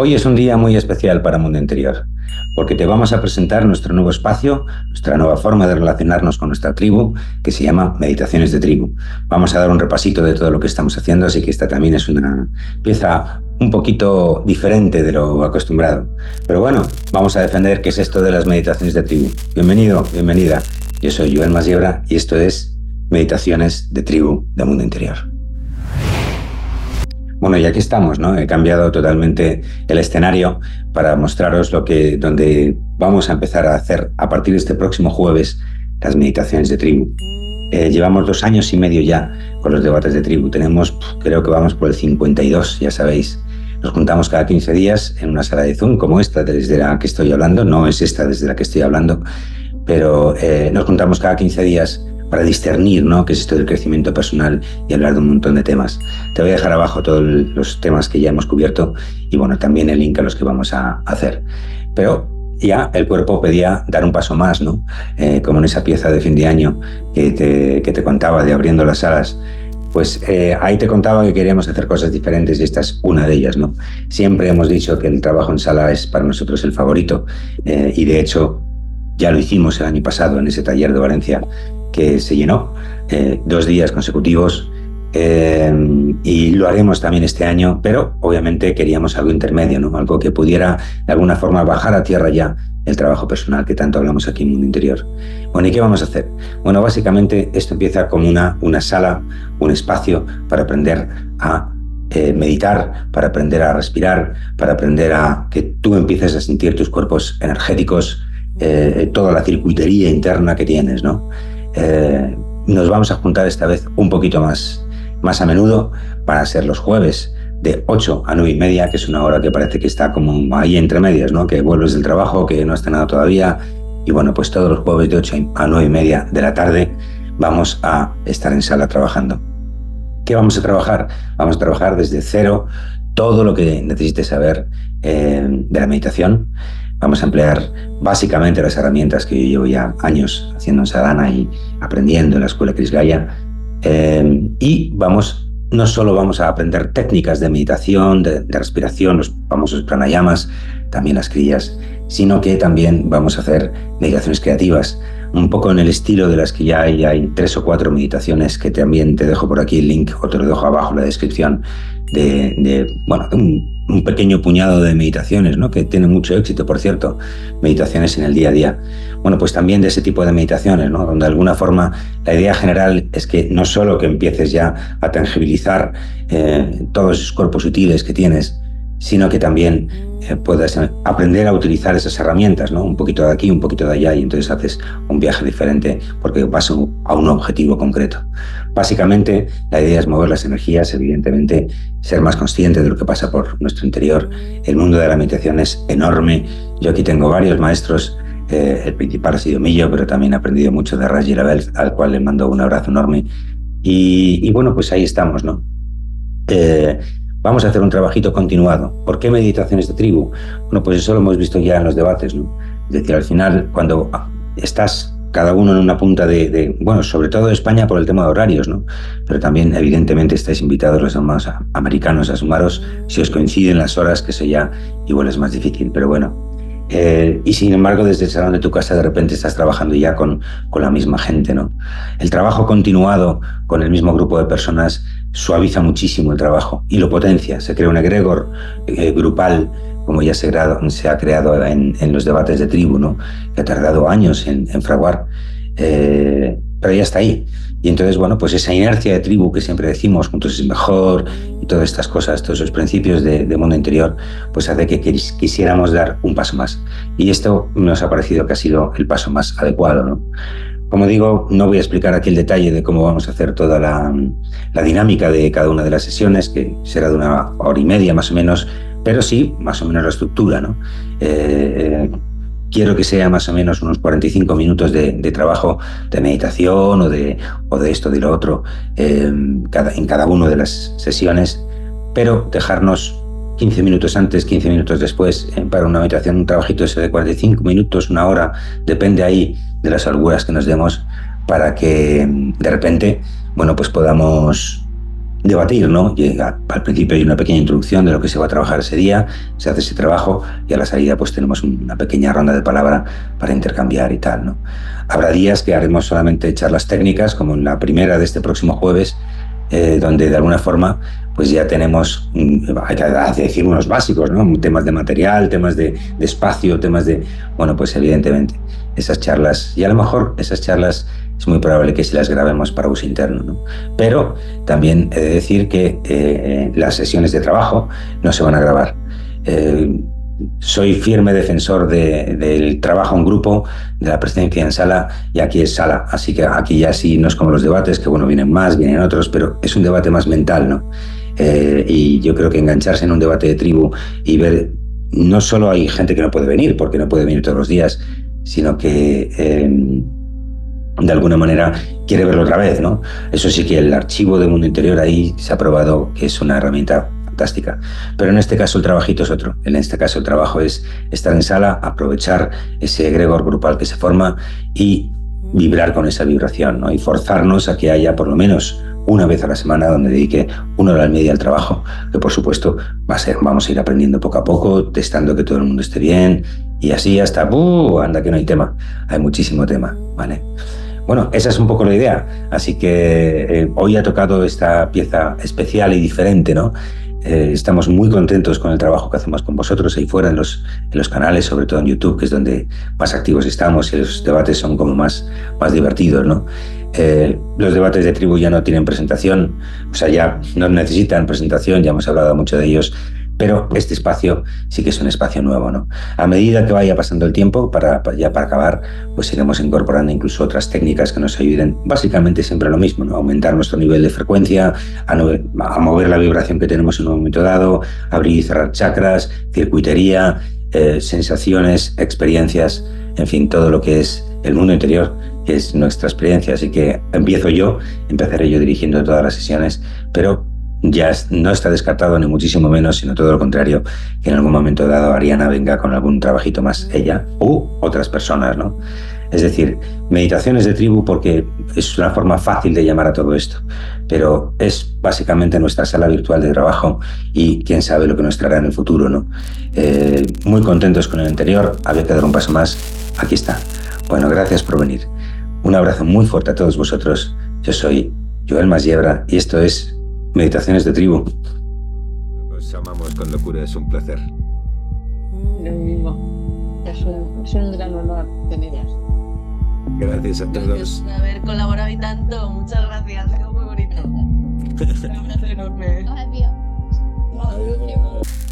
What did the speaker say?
Hoy es un día muy especial para Mundo Interior, porque te vamos a presentar nuestro nuevo espacio, nuestra nueva forma de relacionarnos con nuestra tribu, que se llama Meditaciones de Tribu. Vamos a dar un repasito de todo lo que estamos haciendo, así que esta también es una pieza un poquito diferente de lo acostumbrado. Pero bueno, vamos a defender qué es esto de las meditaciones de tribu. Bienvenido, bienvenida. Yo soy Joel Masiebra y esto es Meditaciones de Tribu de Mundo Interior. Bueno, y aquí estamos, ¿no? He cambiado totalmente el escenario para mostraros lo que, donde vamos a empezar a hacer a partir de este próximo jueves las meditaciones de tribu. Eh, llevamos dos años y medio ya con los debates de tribu. Tenemos, creo que vamos por el 52, ya sabéis. Nos juntamos cada 15 días en una sala de Zoom como esta desde la que estoy hablando. No es esta desde la que estoy hablando, pero eh, nos juntamos cada 15 días para discernir ¿no? qué es esto del crecimiento personal y hablar de un montón de temas. Te voy a dejar abajo todos los temas que ya hemos cubierto y bueno, también el link a los que vamos a hacer. Pero ya el cuerpo pedía dar un paso más, ¿no? Eh, como en esa pieza de fin de año que te, que te contaba de abriendo las alas. Pues eh, ahí te contaba que queríamos hacer cosas diferentes y esta es una de ellas, ¿no? Siempre hemos dicho que el trabajo en sala es para nosotros el favorito eh, y de hecho ya lo hicimos el año pasado en ese taller de Valencia que se llenó eh, dos días consecutivos eh, y lo haremos también este año, pero obviamente queríamos algo intermedio, ¿no? algo que pudiera de alguna forma bajar a tierra ya el trabajo personal que tanto hablamos aquí en Mundo Interior. Bueno, ¿y qué vamos a hacer? Bueno, básicamente esto empieza como una, una sala, un espacio para aprender a eh, meditar, para aprender a respirar, para aprender a que tú empieces a sentir tus cuerpos energéticos, toda la circuitería interna que tienes, ¿no? Eh, nos vamos a juntar esta vez un poquito más, más a menudo para ser los jueves de 8 a 9 y media, que es una hora que parece que está como ahí entre medias, ¿no? que vuelves del trabajo, que no has cenado todavía. Y bueno, pues todos los jueves de 8 a 9 y media de la tarde vamos a estar en sala trabajando. ¿Qué vamos a trabajar? Vamos a trabajar desde cero todo lo que necesites saber eh, de la meditación. Vamos a emplear básicamente las herramientas que yo llevo ya años haciendo en Sadhana y aprendiendo en la escuela Chris Gaya. Eh, y vamos, no solo vamos a aprender técnicas de meditación, de, respiración, los famosos pranayamas, también las crillas, sino que también vamos a hacer meditaciones creativas, un poco en el estilo de las que ya hay, hay tres o cuatro meditaciones que también te dejo por aquí el link o te lo dejo abajo en la descripción de, de bueno, un pequeño puñado de meditaciones, ¿no? que tiene mucho éxito, por cierto, meditaciones en el día a día. Bueno, pues también de ese tipo de meditaciones, ¿no? donde de alguna forma la idea general es que no solo que empieces ya a tangibilizar eh, todos esos cuerpos sutiles que tienes, sino que también eh, puedas aprender a utilizar esas herramientas, ¿no? Un poquito de aquí, un poquito de allá, y entonces haces un viaje diferente porque vas a un objetivo concreto. Básicamente, la idea es mover las energías, evidentemente, ser más consciente de lo que pasa por nuestro interior. El mundo de la meditación es enorme. Yo aquí tengo varios maestros. Eh, el principal ha sido Millo, pero también he aprendido mucho de Raji Label, al cual le mando un abrazo enorme. Y, bueno, pues ahí estamos, ¿no? Eh, Vamos a hacer un trabajito continuado. ¿Por qué meditaciones de tribu? Bueno, pues eso lo hemos visto ya en los debates, ¿no? Es decir, al final, cuando estás cada uno en una punta de, bueno, sobre todo España por el tema de horarios, ¿no? Pero también, evidentemente, estáis invitados los demás americanos a sumaros si os coinciden las horas, que eso ya igual es más difícil, pero bueno. Eh, y sin embargo, desde el salón de tu casa de repente estás trabajando ya con, con la misma gente, ¿no? El trabajo continuado con el mismo grupo de personas suaviza muchísimo el trabajo y lo potencia. Se crea un egregor eh, grupal, como ya se, ha creado en, los debates de tribu, ¿no? que ha tardado años en, fraguar, eh, pero ya está ahí. Y entonces, bueno, pues esa inercia de tribu que siempre decimos, juntos es mejor, y todas estas cosas, todos esos principios de, mundo interior, pues hace que quisiéramos dar un paso más. Y esto nos ha parecido que ha sido el paso más adecuado, ¿no? Como digo, no voy a explicar aquí el detalle de cómo vamos a hacer toda la, dinámica de cada una de las sesiones, que será de una hora y media más o menos, pero sí más o menos la estructura. ¿no? Eh, quiero que sea más o menos unos 45 minutos de, trabajo de meditación o de, o de esto, de lo otro, eh, cada, en cada una de las sesiones, pero dejarnos 15 minutos antes, 15 minutos después, eh, para una meditación, un trabajito ese de 45 minutos, una hora, depende ahí de las holguras que nos demos para que mm, de repente, bueno, pues podamos debatir, ¿no? Llega, al principio hay una pequeña introducción de lo que se va a trabajar ese día, se hace ese trabajo y a la salida pues tenemos una pequeña ronda de palabra para intercambiar y tal, ¿no? Habrá días que haremos solamente charlas técnicas, como en la primera de este próximo jueves, eh, donde de alguna forma pues ya tenemos, hay que decir unos básicos, ¿no? Temas de material, temas de, de espacio, temas de, bueno, pues evidentemente esas charlas, y a lo mejor esas charlas es muy probable que si las grabemos para uso interno. ¿no? Pero también he de decir que eh, las sesiones de trabajo no se van a grabar. Eh, soy firme defensor del trabajo en grupo, de la presencia en sala, y aquí es sala. Así que aquí ya sí no es como los debates, que bueno, vienen más, vienen otros, pero es un debate más mental, ¿no? Eh, y yo creo que engancharse en un debate de tribu y ver, no solo hay gente que no puede venir, porque no puede venir todos los días, sino que de alguna manera quiere verlo otra vez, ¿no? Eso sí que el archivo de Mundo Interior ahí se ha probado que es una herramienta fantástica. Pero en este caso el trabajito es otro. En este caso el trabajo es estar en sala, aprovechar ese egregor grupal que se forma y vibrar con esa vibración, ¿no? Y forzarnos a que haya por lo menos una vez a la semana donde dedique una hora al media al trabajo, que por supuesto va a ser, vamos a ir aprendiendo poco a poco, testando que todo el mundo esté bien y así hasta, ¡uh! anda que no hay tema, hay muchísimo tema, ¿vale? Bueno, esa es un poco la idea. Así que eh, hoy ha tocado esta pieza especial y diferente, ¿no? Eh, estamos muy contentos con el trabajo que hacemos con vosotros ahí fuera en los, canales, sobre todo en YouTube, que es donde más activos estamos y los debates son como más, más divertidos, ¿no? Eh, los debates de tribu ya no tienen presentación, o sea, ya no necesitan presentación, ya hemos hablado mucho de ellos pero este espacio sí que es un espacio nuevo, ¿no? A medida que vaya pasando el tiempo, para, ya para acabar, pues iremos incorporando incluso otras técnicas que nos ayuden, básicamente siempre lo mismo, ¿no? Aumentar nuestro nivel de frecuencia, a, mover la vibración que tenemos en un momento dado, abrir y cerrar chakras, circuitería, eh, sensaciones, experiencias, en fin, todo lo que es el mundo interior, que es nuestra experiencia. Así que empiezo yo, empezaré yo dirigiendo todas las sesiones, pero ya no está descartado ni muchísimo menos, sino todo lo contrario, que en algún momento dado Ariana venga con algún trabajito más ella u otras personas, ¿no? Es decir, meditaciones de tribu porque es una forma fácil de llamar a todo esto, pero es básicamente nuestra sala virtual de trabajo y quién sabe lo que nos traerá en el futuro, ¿no? Eh, muy contentos con el anterior, había que dar un paso más, aquí está. Bueno, gracias por venir. Un abrazo muy fuerte a todos vosotros. Yo soy Joel Masiebra y esto es Meditaciones de tribu. Os amamos con locura, es un placer. Lo mismo. Es un, gran honor teneros. Gracias a todos. Gracias por haber colaborado y tanto. Muchas gracias. Ha muy bonito. un abrazo enorme. Adiós. Adiós.